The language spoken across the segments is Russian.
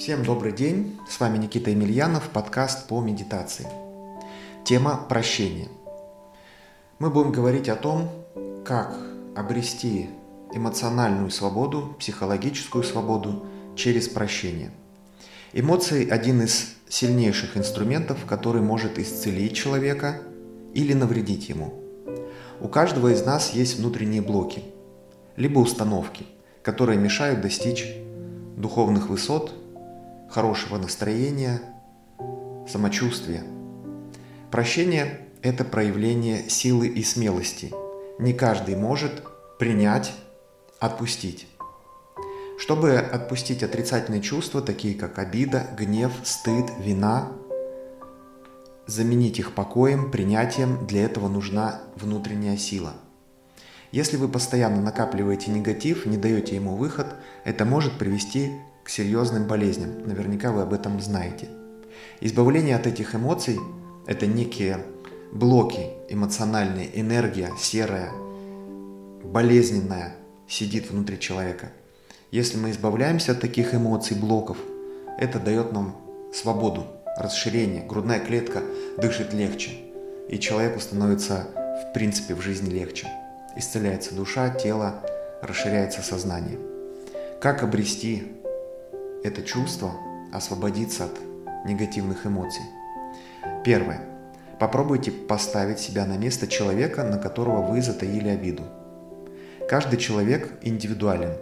Всем добрый день, с вами Никита Емельянов, подкаст по медитации. Тема прощения. Мы будем говорить о том, как обрести эмоциональную свободу, психологическую свободу через прощение. Эмоции – один из сильнейших инструментов, который может исцелить человека или навредить ему. У каждого из нас есть внутренние блоки, либо установки, которые мешают достичь духовных высот хорошего настроения, самочувствия. Прощение – это проявление силы и смелости. Не каждый может принять, отпустить. Чтобы отпустить отрицательные чувства, такие как обида, гнев, стыд, вина, заменить их покоем, принятием, для этого нужна внутренняя сила. Если вы постоянно накапливаете негатив, не даете ему выход, это может привести к серьезным болезням. Наверняка вы об этом знаете. Избавление от этих эмоций – это некие блоки эмоциональные, энергия серая, болезненная сидит внутри человека. Если мы избавляемся от таких эмоций, блоков, это дает нам свободу, расширение. Грудная клетка дышит легче, и человеку становится в принципе в жизни легче. Исцеляется душа, тело, расширяется сознание. Как обрести это чувство, освободиться от негативных эмоций. Первое. Попробуйте поставить себя на место человека, на которого вы затаили обиду. Каждый человек индивидуален.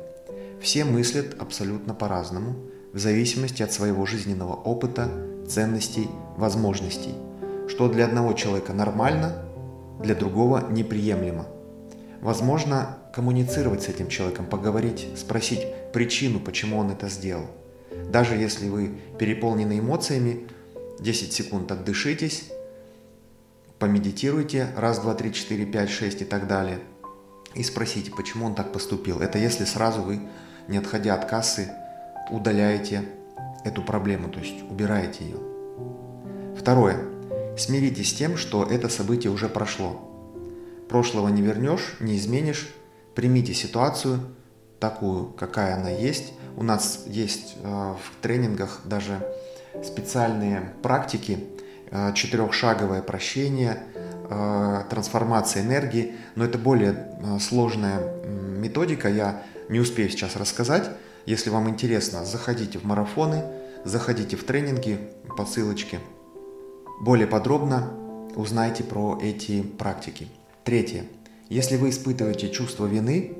Все мыслят абсолютно по-разному, в зависимости от своего жизненного опыта, ценностей, возможностей. Что для одного человека нормально, для другого неприемлемо. Возможно, коммуницировать с этим человеком, поговорить, спросить причину, почему он это сделал – даже если вы переполнены эмоциями, 10 секунд отдышитесь, помедитируйте, раз, два, три, четыре, пять, шесть и так далее, и спросите, почему он так поступил. Это если сразу вы, не отходя от кассы, удаляете эту проблему, то есть убираете ее. Второе. Смиритесь с тем, что это событие уже прошло. Прошлого не вернешь, не изменишь. Примите ситуацию такую, какая она есть, у нас есть э, в тренингах даже специальные практики, э, четырехшаговое прощение, э, трансформация энергии, но это более сложная методика, я не успею сейчас рассказать. Если вам интересно, заходите в марафоны, заходите в тренинги по ссылочке. Более подробно узнайте про эти практики. Третье. Если вы испытываете чувство вины,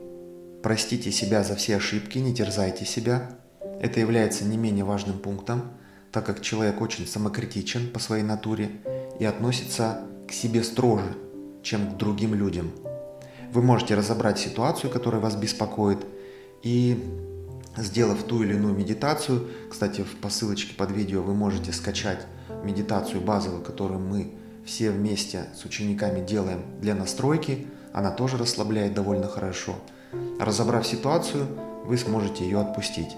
Простите себя за все ошибки, не терзайте себя. Это является не менее важным пунктом, так как человек очень самокритичен по своей натуре и относится к себе строже, чем к другим людям. Вы можете разобрать ситуацию, которая вас беспокоит, и сделав ту или иную медитацию, кстати, по ссылочке под видео вы можете скачать медитацию базовую, которую мы все вместе с учениками делаем для настройки, она тоже расслабляет довольно хорошо – Разобрав ситуацию, вы сможете ее отпустить.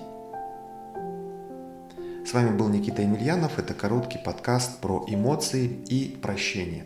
С вами был Никита Емельянов. Это короткий подкаст про эмоции и прощение.